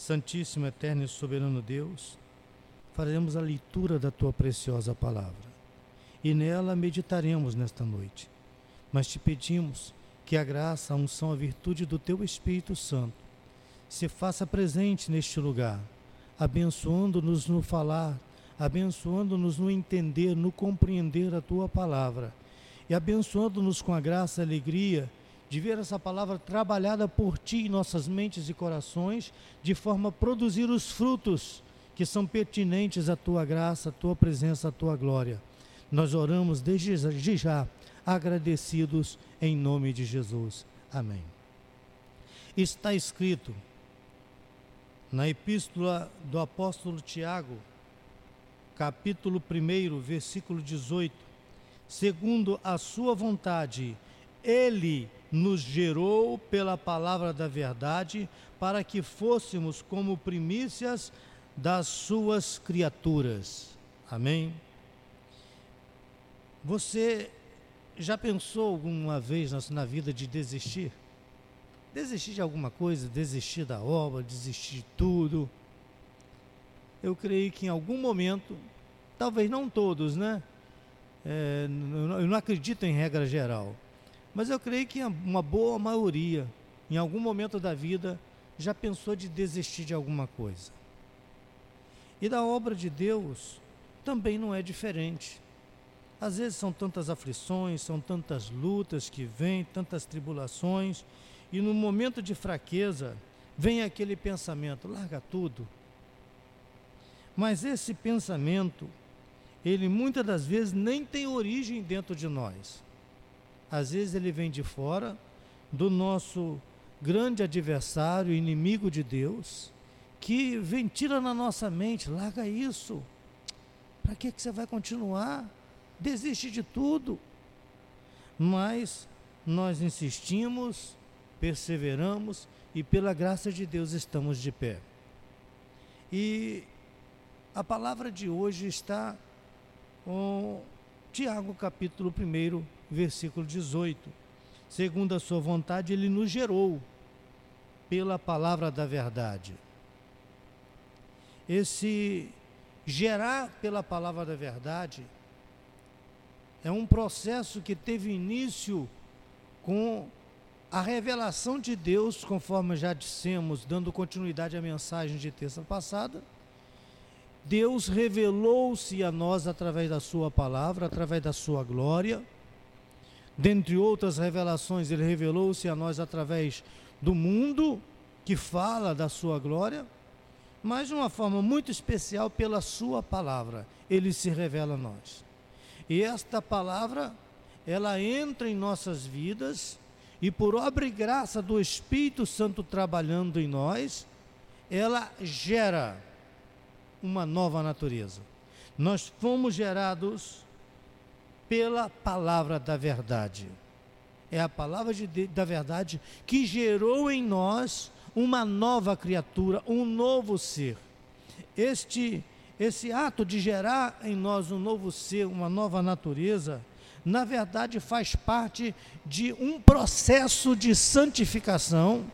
Santíssimo, Eterno e Soberano Deus, faremos a leitura da tua preciosa palavra e nela meditaremos nesta noite. Mas te pedimos que a graça, a unção, a virtude do teu Espírito Santo se faça presente neste lugar, abençoando-nos no falar, abençoando-nos no entender, no compreender a tua palavra e abençoando-nos com a graça e a alegria de ver essa palavra trabalhada por ti em nossas mentes e corações, de forma a produzir os frutos que são pertinentes à tua graça, à tua presença, à tua glória. Nós oramos desde já, agradecidos em nome de Jesus. Amém. Está escrito na epístola do apóstolo Tiago, capítulo 1, versículo 18: segundo a sua vontade, ele nos gerou pela palavra da verdade, para que fôssemos como primícias das suas criaturas. Amém? Você já pensou alguma vez na, vida de desistir? Desistir de alguma coisa, desistir da obra, desistir de tudo. Eu creio que em algum momento, talvez não todos, né? É, eu não acredito em regra geral, mas eu creio que uma boa maioria, em algum momento da vida, já pensou de desistir de alguma coisa. E da obra de Deus também não é diferente. Às vezes são tantas aflições, são tantas lutas que vêm, tantas tribulações, e no momento de fraqueza vem aquele pensamento: larga tudo. Mas esse pensamento, ele muitas das vezes nem tem origem dentro de nós. Às vezes ele vem de fora, do nosso grande adversário, inimigo de Deus, que ventila na nossa mente: larga isso. Para que, que você vai continuar? desiste de tudo. Mas nós insistimos, perseveramos e pela graça de Deus estamos de pé. E a palavra de hoje está com Tiago capítulo 1, versículo 18. Segundo a sua vontade, ele nos gerou pela palavra da verdade. Esse gerar pela palavra da verdade é um processo que teve início com a revelação de Deus, conforme já dissemos, dando continuidade à mensagem de terça passada. Deus revelou-se a nós através da Sua palavra, através da Sua glória. Dentre outras revelações, Ele revelou-se a nós através do mundo que fala da Sua glória, mas de uma forma muito especial pela Sua palavra. Ele se revela a nós. E esta palavra, ela entra em nossas vidas e por obra e graça do Espírito Santo trabalhando em nós, ela gera uma nova natureza. Nós fomos gerados pela palavra da verdade. É a palavra de, da verdade que gerou em nós uma nova criatura, um novo ser. Este esse ato de gerar em nós um novo ser, uma nova natureza, na verdade faz parte de um processo de santificação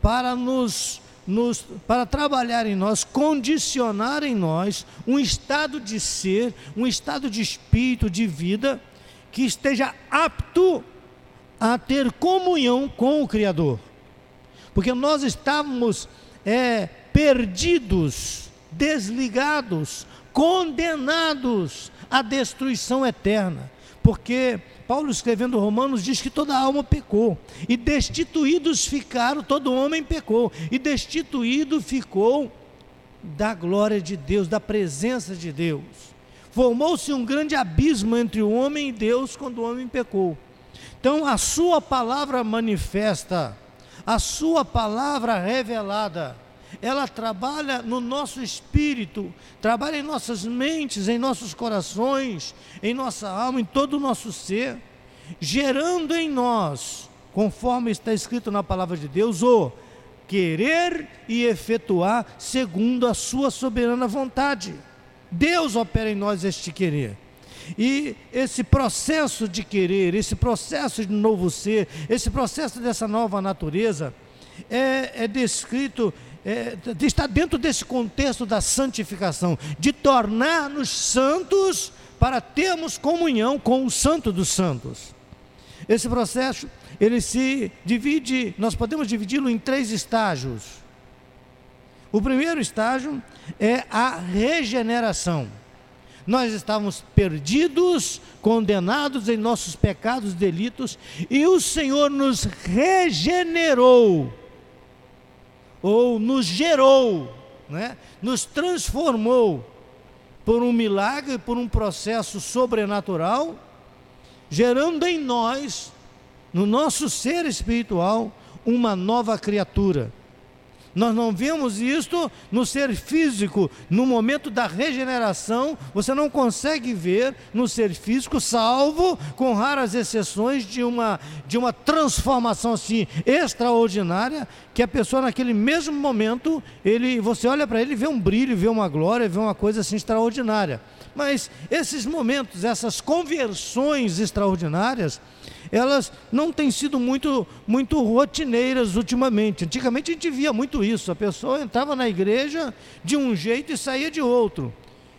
para nos, nos para trabalhar em nós, condicionar em nós um estado de ser, um estado de espírito, de vida que esteja apto a ter comunhão com o Criador. Porque nós estávamos é, perdidos desligados, condenados à destruição eterna. Porque Paulo escrevendo Romanos diz que toda alma pecou, e destituídos ficaram, todo homem pecou, e destituído ficou da glória de Deus, da presença de Deus. Formou-se um grande abismo entre o homem e Deus quando o homem pecou. Então a sua palavra manifesta, a sua palavra revelada, ela trabalha no nosso espírito, trabalha em nossas mentes, em nossos corações, em nossa alma, em todo o nosso ser, gerando em nós, conforme está escrito na palavra de Deus, o querer e efetuar segundo a sua soberana vontade. Deus opera em nós este querer. E esse processo de querer, esse processo de novo ser, esse processo dessa nova natureza, é, é descrito é, está dentro desse contexto da santificação, de tornar-nos santos para termos comunhão com o Santo dos Santos. Esse processo, ele se divide, nós podemos dividi-lo em três estágios. O primeiro estágio é a regeneração. Nós estávamos perdidos, condenados em nossos pecados, delitos, e o Senhor nos regenerou ou nos gerou, né? nos transformou por um milagre, por um processo sobrenatural, gerando em nós, no nosso ser espiritual, uma nova criatura. Nós não vemos isto no ser físico, no momento da regeneração, você não consegue ver no ser físico, salvo com raras exceções de uma, de uma transformação assim extraordinária, que a pessoa naquele mesmo momento, ele, você olha para ele e vê um brilho, vê uma glória, vê uma coisa assim extraordinária. Mas esses momentos, essas conversões extraordinárias, elas não têm sido muito, muito rotineiras ultimamente. Antigamente a gente via muito isso. A pessoa entrava na igreja de um jeito e saía de outro.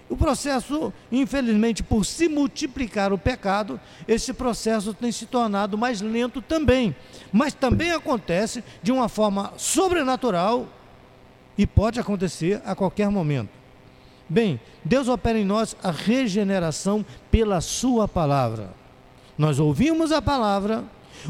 O processo, infelizmente, por se multiplicar o pecado, esse processo tem se tornado mais lento também. Mas também acontece de uma forma sobrenatural e pode acontecer a qualquer momento. Bem, Deus opera em nós a regeneração pela Sua palavra. Nós ouvimos a palavra,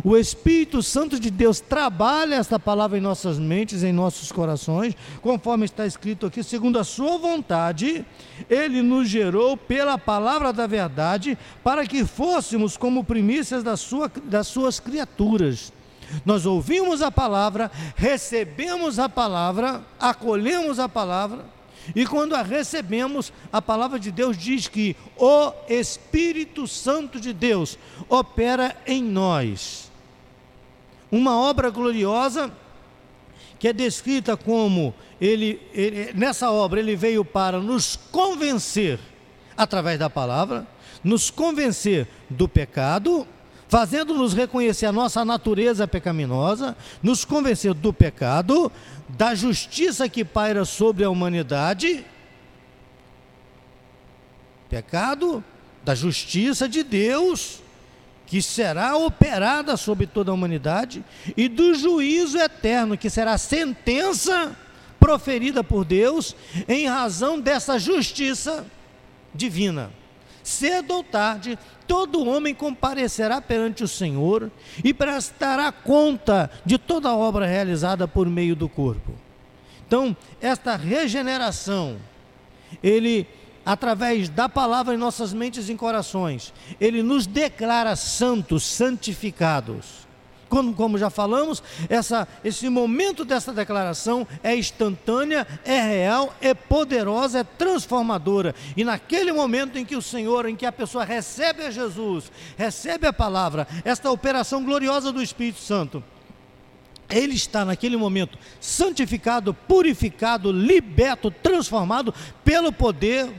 o Espírito Santo de Deus trabalha esta palavra em nossas mentes, em nossos corações, conforme está escrito aqui, segundo a Sua vontade, Ele nos gerou pela palavra da verdade, para que fôssemos como primícias da sua, das Suas criaturas. Nós ouvimos a palavra, recebemos a palavra, acolhemos a palavra, e quando a recebemos, a palavra de Deus diz que o Espírito Santo de Deus opera em nós. Uma obra gloriosa que é descrita como ele, ele, nessa obra ele veio para nos convencer através da palavra, nos convencer do pecado, fazendo-nos reconhecer a nossa natureza pecaminosa, nos convencer do pecado, da justiça que paira sobre a humanidade, pecado, da justiça de Deus, que será operada sobre toda a humanidade, e do juízo eterno, que será sentença proferida por Deus em razão dessa justiça divina. Cedo ou tarde, todo homem comparecerá perante o Senhor e prestará conta de toda a obra realizada por meio do corpo. Então, esta regeneração, ele através da palavra em nossas mentes e corações, ele nos declara santos, santificados. Como, como já falamos, essa, esse momento dessa declaração é instantânea, é real, é poderosa, é transformadora. E naquele momento em que o Senhor, em que a pessoa recebe a Jesus, recebe a palavra, esta operação gloriosa do Espírito Santo, ele está naquele momento santificado, purificado, liberto, transformado pelo poder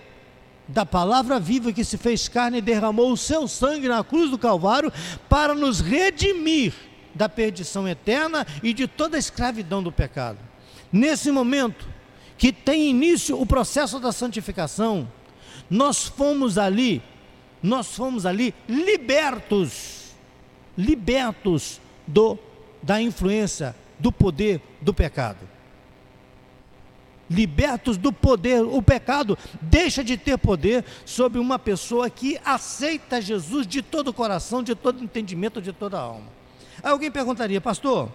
da palavra viva que se fez carne e derramou o seu sangue na cruz do Calvário para nos redimir da perdição eterna e de toda a escravidão do pecado. Nesse momento que tem início o processo da santificação, nós fomos ali, nós fomos ali libertos, libertos do da influência do poder do pecado. Libertos do poder, o pecado deixa de ter poder sobre uma pessoa que aceita Jesus de todo o coração, de todo entendimento, de toda a alma. Alguém perguntaria, pastor,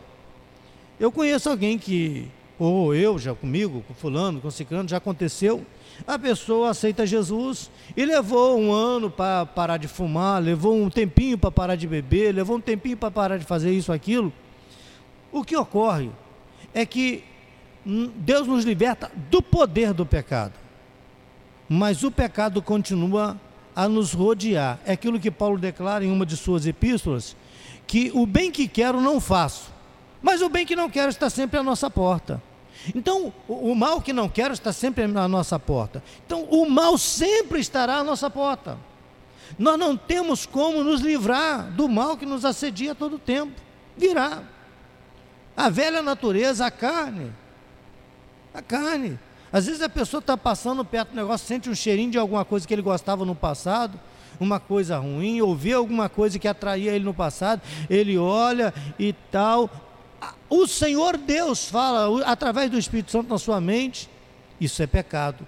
eu conheço alguém que, ou eu já comigo, com fulano, com ciclano, já aconteceu, a pessoa aceita Jesus e levou um ano para parar de fumar, levou um tempinho para parar de beber, levou um tempinho para parar de fazer isso, aquilo. O que ocorre é que Deus nos liberta do poder do pecado, mas o pecado continua a nos rodear. É aquilo que Paulo declara em uma de suas epístolas, que o bem que quero não faço, mas o bem que não quero está sempre à nossa porta. Então, o, mal que não quero está sempre à nossa porta. Então, o mal sempre estará à nossa porta. Nós não temos como nos livrar do mal que nos assedia todo o tempo. Virá. A velha natureza, a carne, A carne. Às vezes a pessoa está passando perto do negócio, sente um cheirinho de alguma coisa que ele gostava no passado, uma coisa ruim, ou vê alguma coisa que atraía ele no passado, ele olha e tal. O Senhor Deus fala através do Espírito Santo na sua mente, isso é pecado.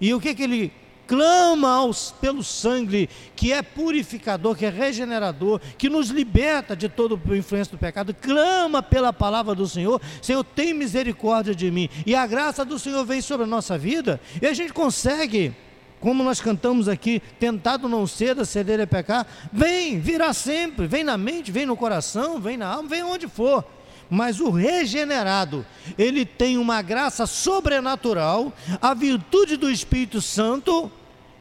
E o que, que ele clama aos, pelo sangue que é purificador, que é regenerador, que nos liberta de toda a influência do pecado, clama pela palavra do Senhor, Senhor, tem misericórdia de mim, e a graça do Senhor vem sobre a nossa vida, e a gente consegue, como nós cantamos aqui, tentado não ser, ceder a pecar, vem, virá sempre, vem na mente, vem no coração, vem na alma, vem onde for, mas o regenerado, ele tem uma graça sobrenatural, a virtude do Espírito Santo,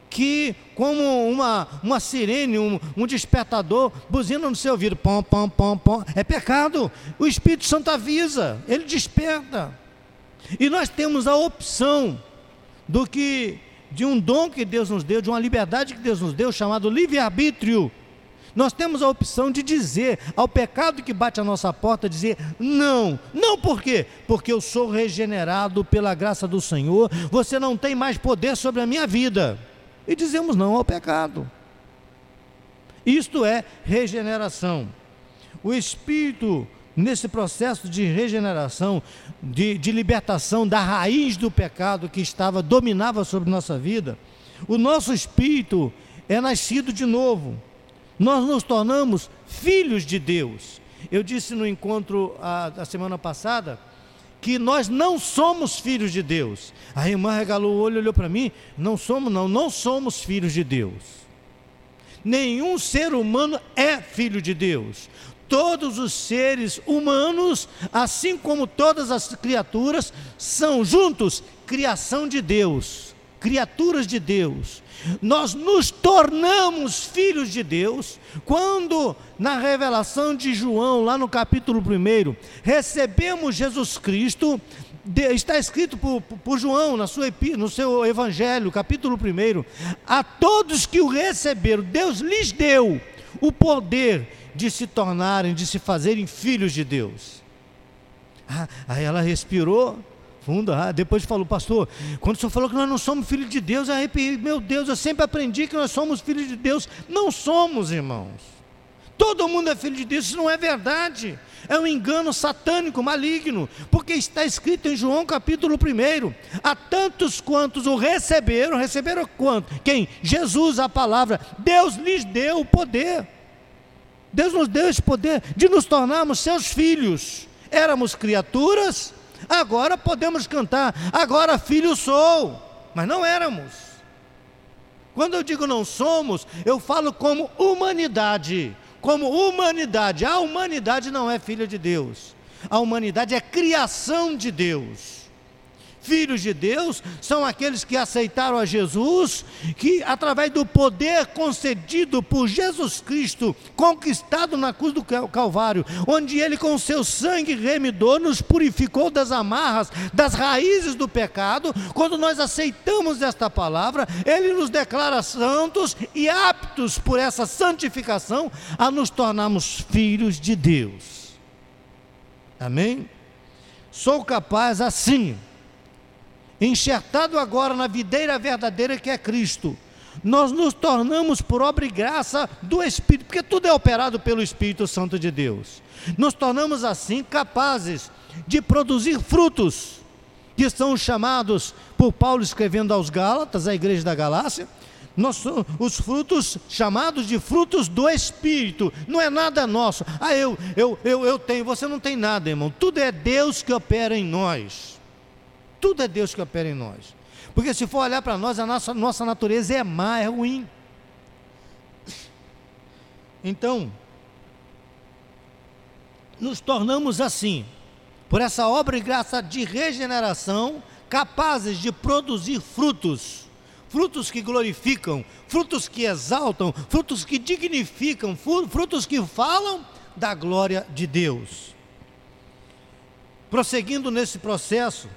que, como uma, uma sirene, um, um despertador, buzina no seu ouvido, pom, pom, pom, pom, é pecado. O Espírito Santo avisa, ele desperta. E nós temos a opção do que de um dom que Deus nos deu, de uma liberdade que Deus nos deu, chamado livre-arbítrio nós temos a opção de dizer ao pecado que bate a nossa porta, dizer não. Não por quê? Porque eu sou regenerado pela graça do Senhor, você não tem mais poder sobre a minha vida. E dizemos não ao pecado. Isto é regeneração. O Espírito, nesse processo de regeneração, de, de libertação da raiz do pecado que estava, dominava sobre nossa vida, o nosso espírito é nascido de novo nós nos tornamos filhos de Deus. Eu disse no encontro a, semana passada que nós não somos filhos de Deus. A irmã regalou o olho, olhou para mim, não somos não, não somos filhos de Deus. Nenhum ser humano é filho de Deus. Todos os seres humanos, assim como todas as criaturas, são juntos criação de Deus, criaturas de Deus. Nós nos tornamos filhos de Deus quando, na revelação de João, lá no capítulo 1, recebemos Jesus Cristo. Está escrito por, por João na sua, no seu Evangelho, capítulo 1: A todos que o receberam, Deus lhes deu o poder de se tornarem, de se fazerem filhos de Deus. Ah, aí ela respirou fundo. Ah, depois falou, pastor, quando o senhor falou que nós não somos filhos de Deus, eu arrepiei, meu Deus, eu sempre aprendi que nós somos filhos de Deus. Não somos, irmãos. Todo mundo é filho de Deus, isso não é verdade. É um engano satânico, maligno, porque está escrito em João capítulo 1: a tantos quantos o receberam, receberam quanto? Quem? Jesus, a palavra. Deus lhes deu o poder. Deus nos deu esse poder de nos tornarmos seus filhos. Éramos criaturas, Agora podemos cantar, agora filho sou, mas não éramos. Quando eu digo não somos, eu falo como humanidade. Como humanidade. A humanidade não é filha de Deus. A humanidade é criação de Deus. Filhos de Deus são aqueles que aceitaram a Jesus, que através do poder concedido por Jesus Cristo, conquistado na cruz do Calvário, onde ele com seu sangue remidor nos purificou das amarras, das raízes do pecado, quando nós aceitamos esta palavra, ele nos declara santos e aptos por essa santificação a nos tornarmos filhos de Deus. Amém? Sou capaz assim enxertado agora na videira verdadeira que é Cristo, nós nos tornamos por obra e graça do Espírito, porque tudo é operado pelo Espírito Santo de Deus. Nos tornamos assim capazes de produzir frutos, que são chamados por Paulo escrevendo aos Gálatas, a igreja da Galácia, nós, os frutos chamados de frutos do Espírito, não é nada nosso. Ah, eu, eu, eu, eu tenho, você não tem nada, irmão. Tudo é Deus que opera em nós. Tudo é Deus que opera em nós. Porque se for olhar para nós, a nossa, nossa natureza é má, é ruim. Então, nos tornamos assim, por essa obra e graça de regeneração, capazes de produzir frutos, frutos que glorificam, frutos que exaltam, frutos que dignificam, frutos que falam da glória de Deus. Prosseguindo nesse processo,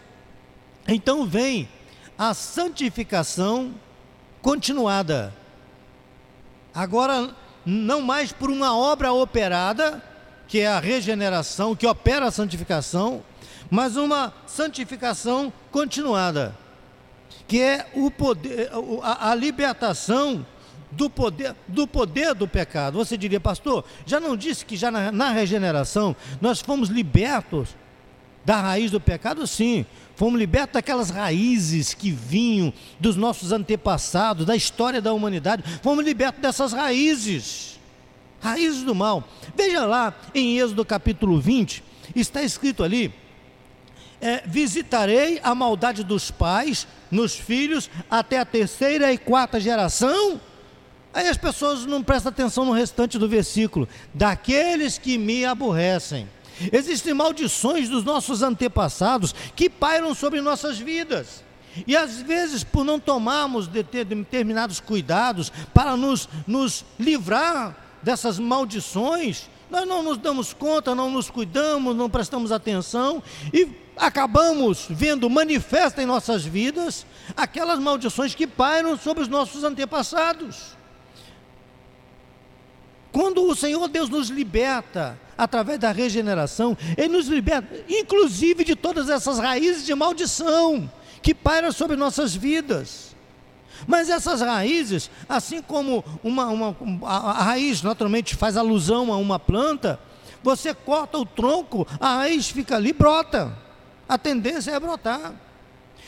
então vem a santificação continuada. Agora, não mais por uma obra operada, que é a regeneração, que opera a santificação, mas uma santificação continuada, que é o poder, a, a libertação do poder, do poder do pecado. Você diria, pastor, já não disse que já na, na regeneração nós fomos libertos da raiz do pecado? Sim, fomos libertos daquelas raízes que vinham dos nossos antepassados, da história da humanidade. Fomos libertos dessas raízes, raízes do mal. Veja lá em Êxodo capítulo 20, está escrito ali. É, visitarei a maldade dos pais nos filhos até a terceira e quarta geração Aí as pessoas não prestam atenção no restante do versículo: daqueles que me aborrecem. Existem maldições dos nossos antepassados que pairam sobre nossas vidas. E às vezes, por não tomarmos determinados cuidados para nos, nos livrar dessas maldições, nós não nos damos conta, não nos cuidamos, não prestamos atenção e acabamos vendo manifesta em nossas vidas aquelas maldições que pairam sobre os nossos antepassados. Quando o Senhor Deus nos liberta através da regeneração, Ele nos liberta, inclusive de todas essas raízes de maldição que pairam sobre nossas vidas. Mas essas raízes, assim como uma, uma, a, a raiz naturalmente faz alusão a uma planta, você corta o tronco, a raiz fica ali e brota. A tendência é brotar.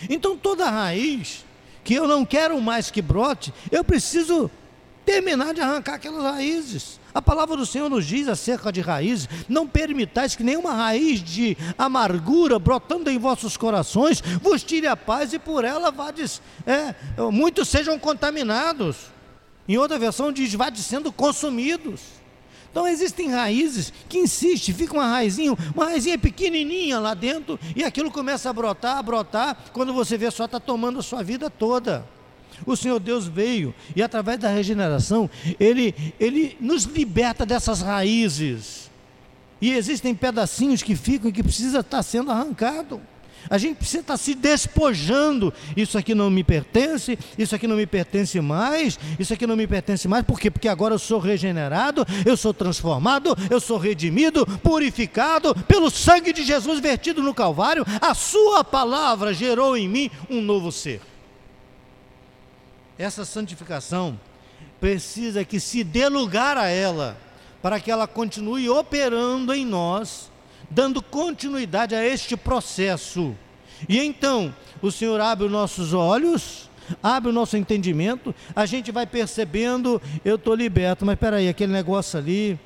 Então toda raiz que eu não quero mais que brote, eu preciso terminar de arrancar aquelas raízes. A palavra do Senhor nos diz acerca de raízes: não permitais que nenhuma raiz de amargura brotando em vossos corações vos tire a paz e por ela vades, é, muitos sejam contaminados. Em outra versão diz: vades sendo consumidos. Então existem raízes que insistem, fica uma raizinha, uma raizinha pequenininha lá dentro e aquilo começa a brotar, a brotar, quando você vê só está tomando a sua vida toda. O Senhor Deus veio e através da regeneração, ele, ele nos liberta dessas raízes. E existem pedacinhos que ficam e que precisa estar sendo arrancado. A gente precisa estar se despojando. Isso aqui não me pertence, isso aqui não me pertence mais, isso aqui não me pertence mais. Por quê? Porque agora eu sou regenerado, eu sou transformado, eu sou redimido, purificado pelo sangue de Jesus vertido no Calvário. A Sua palavra gerou em mim um novo ser essa santificação precisa que se dê lugar a ela, para que ela continue operando em nós, dando continuidade a este processo. E então, o Senhor abre os nossos olhos, abre o nosso entendimento, a gente vai percebendo, eu estou liberto, mas espera aí, aquele negócio ali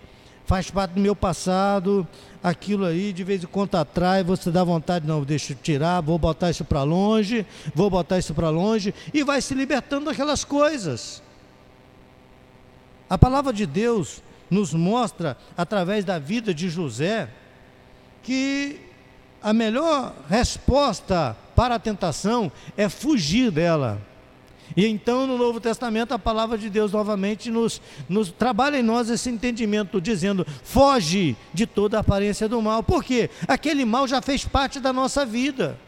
faz parte do meu passado, aquilo aí de vez em quando atrai, você dá vontade, não, deixa eu tirar, vou botar isso para longe, vou botar isso para longe, e vai se libertando daquelas coisas. A palavra de Deus nos mostra, através da vida de José, que a melhor resposta para a tentação é fugir dela. E então no Novo Testamento a palavra de Deus novamente nos, nos trabalha em nós esse entendimento, dizendo: foge de toda aparência do mal. Por quê? Aquele mal já fez parte da nossa vida.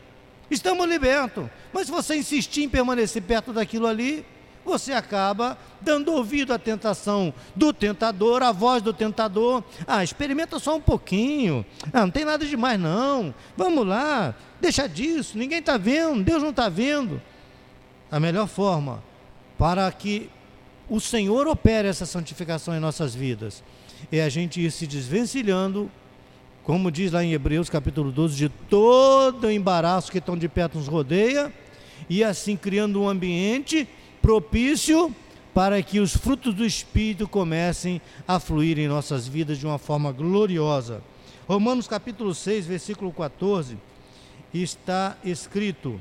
Estamos libertos. Mas se você insistir em permanecer perto daquilo ali, você acaba dando ouvido à tentação do tentador, à voz do tentador. Ah, experimenta só um pouquinho. Ah, não tem nada demais não. Vamos lá, deixa disso. Ninguém está vendo, Deus não está vendo a melhor forma para que o Senhor opere essa santificação em nossas vidas é a gente ir se desvencilhando, como diz lá em Hebreus capítulo 12, de todo o embaraço que tão de perto nos rodeia, e assim criando um ambiente propício para que os frutos do Espírito comecem a fluir em nossas vidas de uma forma gloriosa. Romanos capítulo 6, versículo 14, está escrito: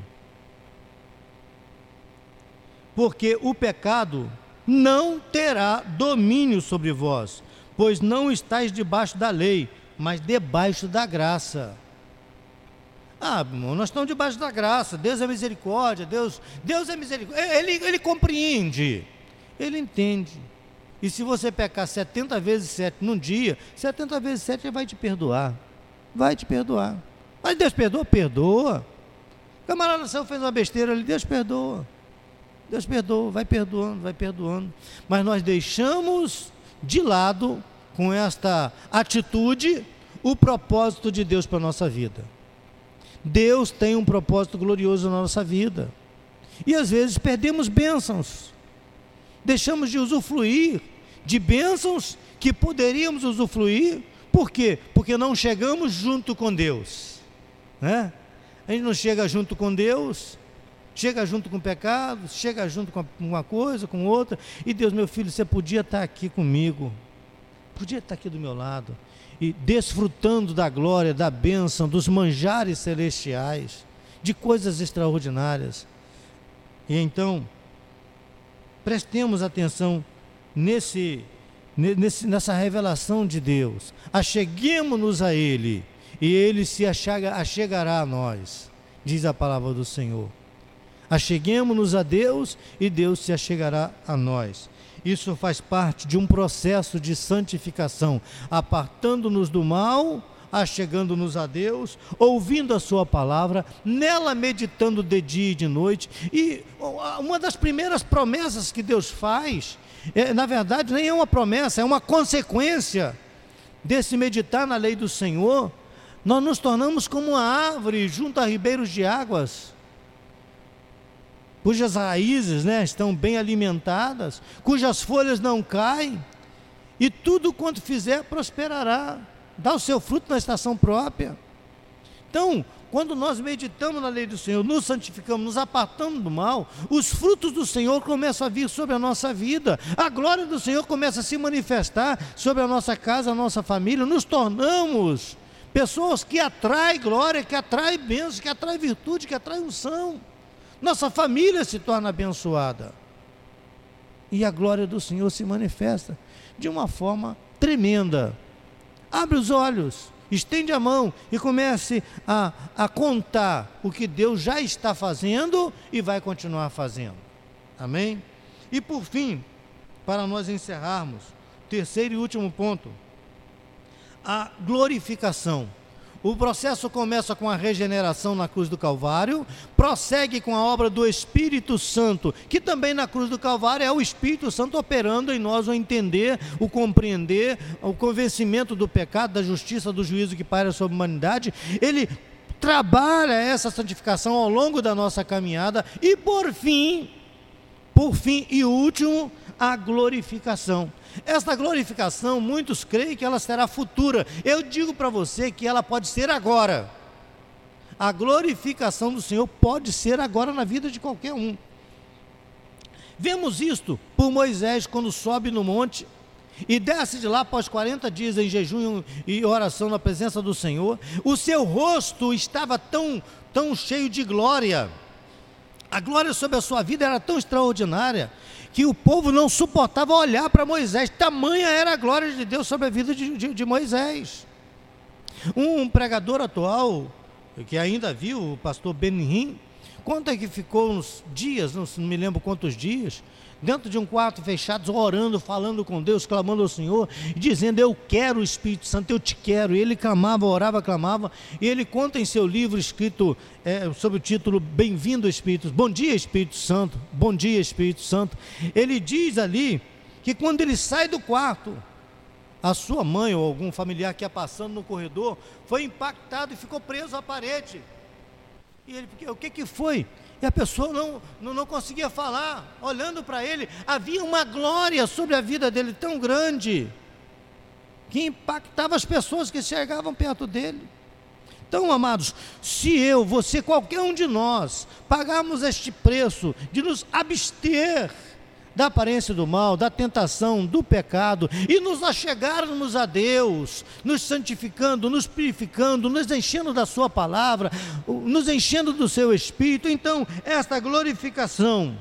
porque o pecado não terá domínio sobre vós, pois não estáis debaixo da lei, mas debaixo da graça. Ah, irmão, nós estamos debaixo da graça, Deus é misericórdia, Deus, Deus é misericórdia, ele, ele compreende, ele entende. E se você pecar 70 vezes 7 num dia, 70 vezes 7 ele vai te perdoar. Vai te perdoar. Mas Deus perdoa? Perdoa. Camarada saiu, fez uma besteira ali, Deus perdoa. Deus perdoa, vai perdoando, vai perdoando. Mas nós deixamos de lado, com esta atitude, o propósito de Deus para a nossa vida. Deus tem um propósito glorioso na nossa vida. E às vezes perdemos bênçãos, deixamos de usufruir de bênçãos que poderíamos usufruir, por quê? Porque não chegamos junto com Deus, né? A gente não chega junto com Deus, chega junto com o pecado, chega junto com uma coisa, com outra, e Deus, meu filho, você podia estar aqui comigo, podia estar aqui do meu lado, e desfrutando da glória, da bênção, dos manjares celestiais, de coisas extraordinárias. E então, prestemos atenção nesse, nesse, nessa revelação de Deus, acheguemos-nos a Ele, e Ele se achega, achegará a nós, diz a palavra do Senhor. Acheguemos-nos a Deus e Deus se achegará a nós. Isso faz parte de um processo de santificação, apartando-nos do mal, achegando-nos a Deus, ouvindo a Sua palavra, nela meditando de dia e de noite. E uma das primeiras promessas que Deus faz, é, na verdade, nem é uma promessa, é uma consequência desse meditar na lei do Senhor. Nós nos tornamos como uma árvore junto a ribeiros de águas cujas raízes né, estão bem alimentadas, cujas folhas não caem, e tudo quanto fizer prosperará, dá o seu fruto na estação própria. Então, quando nós meditamos na lei do Senhor, nos santificamos, nos apartamos do mal, os frutos do Senhor começam a vir sobre a nossa vida, a glória do Senhor começa a se manifestar sobre a nossa casa, a nossa família, nos tornamos pessoas que atraem glória, que atraem bênção, que atraem virtude, que atraem unção nossa família se torna abençoada. E a glória do Senhor se manifesta de uma forma tremenda. Abre os olhos, estende a mão e comece a, a contar o que Deus já está fazendo e vai continuar fazendo. Amém? E por fim, para nós encerrarmos, terceiro e último ponto, a glorificação. O processo começa com a regeneração na cruz do Calvário, prossegue com a obra do Espírito Santo, que também na cruz do Calvário é o Espírito Santo operando em nós o entender, o compreender, o convencimento do pecado, da justiça, do juízo que paira sobre a humanidade. Ele trabalha essa santificação ao longo da nossa caminhada e por fim, por fim e último, a glorificação. Esta glorificação, muitos creem que ela será futura. Eu digo para você que ela pode ser agora. A glorificação do Senhor pode ser agora na vida de qualquer um. Vemos isto por Moisés quando sobe no monte e desce de lá após 40 dias em jejum e oração na presença do Senhor. O seu rosto estava tão, tão cheio de glória. A glória sobre a sua vida era tão extraordinária que o povo não suportava olhar para Moisés, tamanha era a glória de Deus sobre a vida de, de, de Moisés. Um pregador atual, que ainda viu, o pastor Benihim, conta que ficou uns dias, não me lembro quantos dias, dentro de um quarto fechado, orando, falando com Deus, clamando ao Senhor, dizendo: Eu quero o Espírito Santo, eu te quero. E ele clamava, orava, clamava. E ele conta em seu livro escrito é, sob o título Bem-vindo Espírito, Bom dia Espírito Santo, Bom dia Espírito Santo. Ele diz ali que quando ele sai do quarto, a sua mãe ou algum familiar que ia passando no corredor foi impactado e ficou preso à parede. E ele, o que, que foi? E a pessoa não, não, não conseguia falar, olhando para ele, havia uma glória sobre a vida dele tão grande, que impactava as pessoas que chegavam perto dele. Então, amados, se eu, você, qualquer um de nós, pagarmos este preço de nos abster da aparência do mal, da tentação, do pecado, e nos achegarmos a Deus, nos santificando, nos purificando, nos enchendo da Sua palavra, nos enchendo do Seu Espírito. Então, esta glorificação,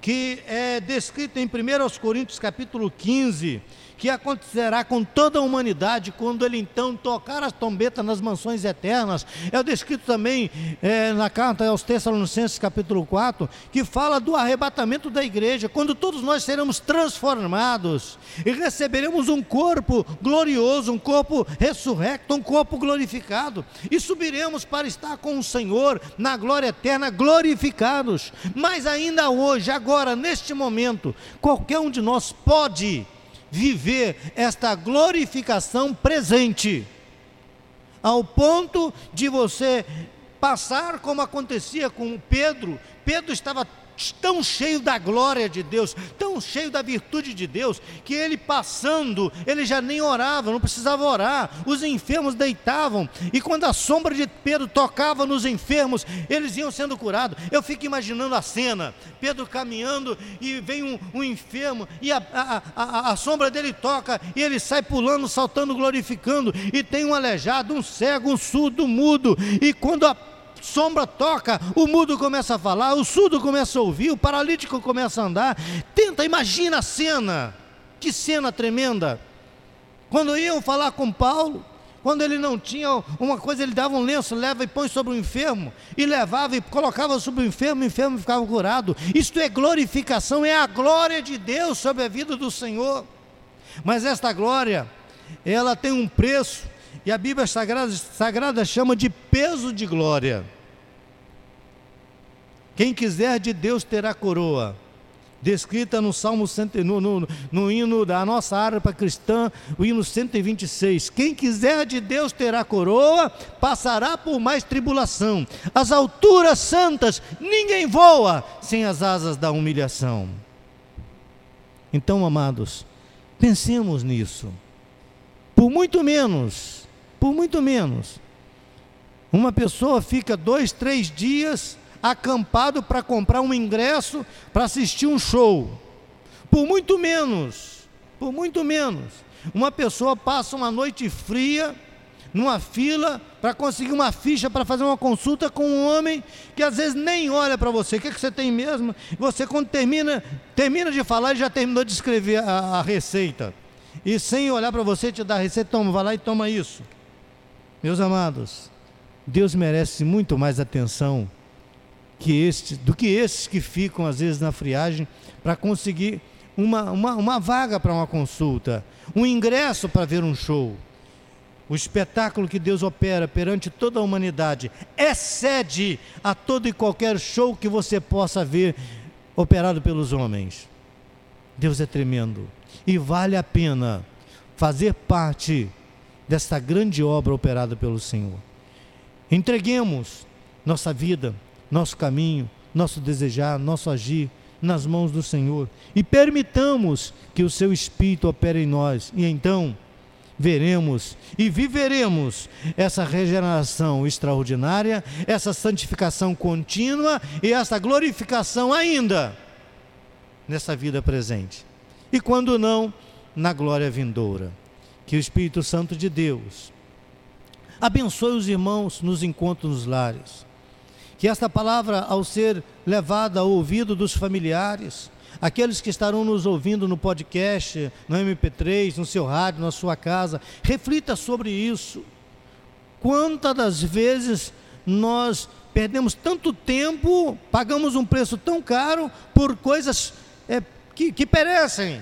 que é descrita em 1 Coríntios capítulo 15, que acontecerá com toda a humanidade quando ele então tocar as trombetas nas mansões eternas. É descrito também é, na carta aos Tessalonicenses, capítulo 4, que fala do arrebatamento da igreja, quando todos nós seremos transformados e receberemos um corpo glorioso, um corpo ressurrecto, um corpo glorificado, e subiremos para estar com o Senhor na glória eterna, glorificados. Mas ainda hoje, agora, neste momento, qualquer um de nós pode viver esta glorificação presente. ao ponto de você passar como acontecia com Pedro. Pedro estava tão cheio da glória de Deus, tão cheio da virtude de Deus, que ele passando, ele já nem orava, não precisava orar. Os enfermos deitavam, e quando a sombra de Pedro tocava nos enfermos, eles iam sendo curados. Eu fico imaginando a cena: Pedro caminhando e vem um, um enfermo, e a, a, a, a sombra dele toca, e ele sai pulando, saltando, glorificando, e tem um aleijado, um cego, um surdo, um mudo, e quando a sombra toca, o mudo começa a falar, o surdo começa a ouvir, o paralítico começa a andar. Tenta, imagina a cena, que cena tremenda. Quando iam falar com Paulo, quando ele não tinha uma coisa, ele dava um lenço, leva e põe sobre o enfermo, e levava e colocava sobre o enfermo, o enfermo ficava curado. Isto é glorificação, é a glória de Deus sobre a vida do Senhor. Mas esta glória, ela tem um preço, e a Bíblia Sagrada, Sagrada chama de peso de glória. Quem quiser de Deus terá coroa. Descrita no Salmo no, no, no hino da nossa harpa cristã, o hino 126. Quem quiser de Deus terá coroa, passará por mais tribulação. As alturas santas, ninguém voa sem as asas da humilhação. Então, amados, pensemos nisso. Por muito menos por muito menos. Uma pessoa fica dois, três dias acampado para comprar um ingresso para assistir um show. Por muito menos, por muito menos. Uma pessoa passa uma noite fria numa fila para conseguir uma ficha para fazer uma consulta com um homem que às vezes nem olha para você. O que, é que você tem mesmo? Você quando termina, termina de falar, ele já terminou de escrever a, a receita. E sem olhar para você, te dá a receita, toma, vai lá e toma isso. Meus amados, Deus merece muito mais atenção que este, do que esses que ficam às vezes na friagem para conseguir uma, uma, uma vaga para uma consulta, um ingresso para ver um show. O espetáculo que Deus opera perante toda a humanidade excede a todo e qualquer show que você possa ver operado pelos homens. Deus é tremendo e vale a pena fazer parte desta grande obra operada pelo Senhor. Entreguemos nossa vida, nosso caminho, nosso desejar, nosso agir nas mãos do Senhor e permitamos que o seu Espírito opere em nós, e então veremos e viveremos essa regeneração extraordinária, essa santificação contínua e essa glorificação ainda nessa vida presente. E quando não, na glória vindoura que o Espírito Santo de Deus abençoe os irmãos nos encontros nos lares. Que esta palavra, ao ser levada ao ouvido dos familiares, aqueles que estarão nos ouvindo no podcast, no MP3, no seu rádio, na sua casa, reflita sobre isso. Quantas das vezes nós perdemos tanto tempo, pagamos um preço tão caro por coisas é, que, que perecem,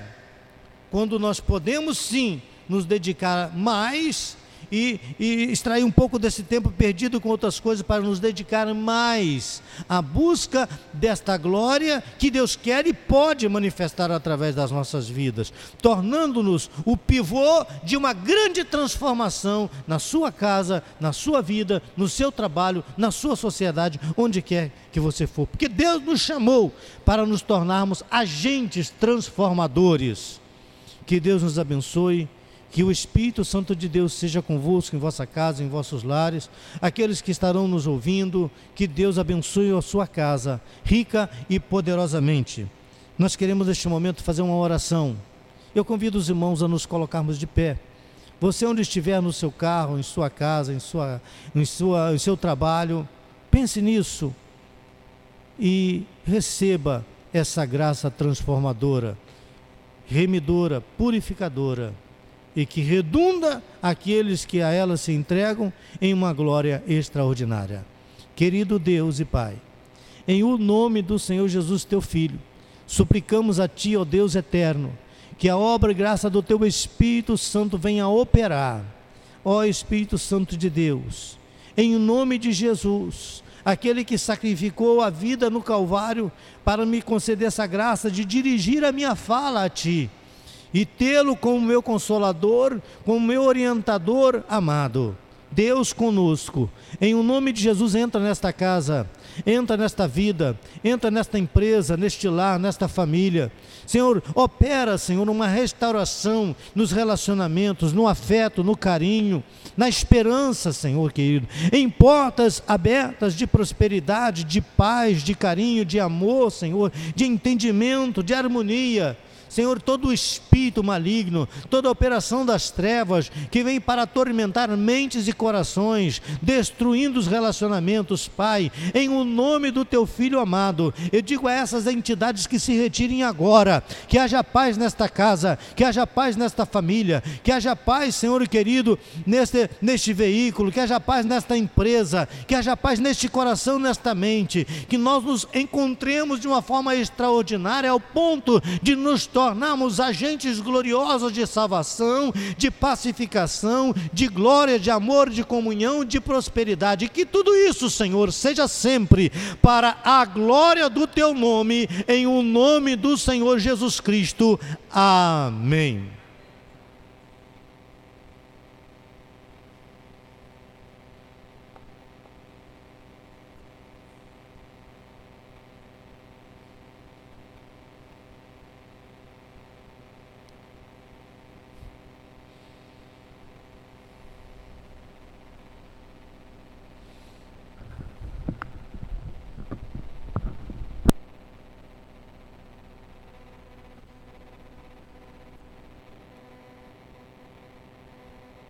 quando nós podemos sim nos dedicar mais e, e, extrair um pouco desse tempo perdido com outras coisas para nos dedicar mais à busca desta glória que Deus quer e pode manifestar através das nossas vidas, tornando-nos o pivô de uma grande transformação na sua casa, na sua vida, no seu trabalho, na sua sociedade, onde quer que você for. Porque Deus nos chamou para nos tornarmos agentes transformadores. Que Deus nos abençoe que o Espírito Santo de Deus seja convosco em vossa casa, em vossos lares, aqueles que estarão nos ouvindo, que Deus abençoe a sua casa, rica e poderosamente. Nós queremos neste momento fazer uma oração. Eu convido os irmãos a nos colocarmos de pé. Você onde estiver no seu carro, em sua casa, em, sua, em, sua, em seu trabalho, pense nisso e receba essa graça transformadora, remidora, purificadora e que redunda aqueles que a ela se entregam em uma glória extraordinária. Querido Deus e Pai, em o nome do Senhor Jesus, teu Filho, suplicamos a Ti, ó Deus eterno, que a obra e graça do Teu Espírito Santo venha operar. Ó Espírito Santo de Deus, em nome de Jesus, aquele que sacrificou a vida no Calvário para me conceder essa graça de dirigir a minha fala a Ti e tê-lo como meu consolador, como meu orientador amado. Deus conosco. Em o nome de Jesus, entra nesta casa, entra nesta vida, entra nesta empresa, neste lar, nesta família. Senhor, opera, Senhor, uma restauração nos relacionamentos, no afeto, no carinho, na esperança, Senhor querido, em portas abertas de prosperidade, de paz, de carinho, de amor, Senhor, de entendimento, de harmonia. Senhor, todo espírito maligno, toda operação das trevas que vem para atormentar mentes e corações, destruindo os relacionamentos, Pai, em o nome do teu filho amado, eu digo a essas entidades que se retirem agora, que haja paz nesta casa, que haja paz nesta família, que haja paz, Senhor querido, neste, neste veículo, que haja paz nesta empresa, que haja paz neste coração, nesta mente, que nós nos encontremos de uma forma extraordinária ao ponto de nos tornarmos agentes gloriosos de salvação, de pacificação, de glória, de amor, de comunhão, de prosperidade. Que tudo isso, Senhor, seja sempre para a glória do teu nome, em o nome do Senhor Jesus Cristo. Amém.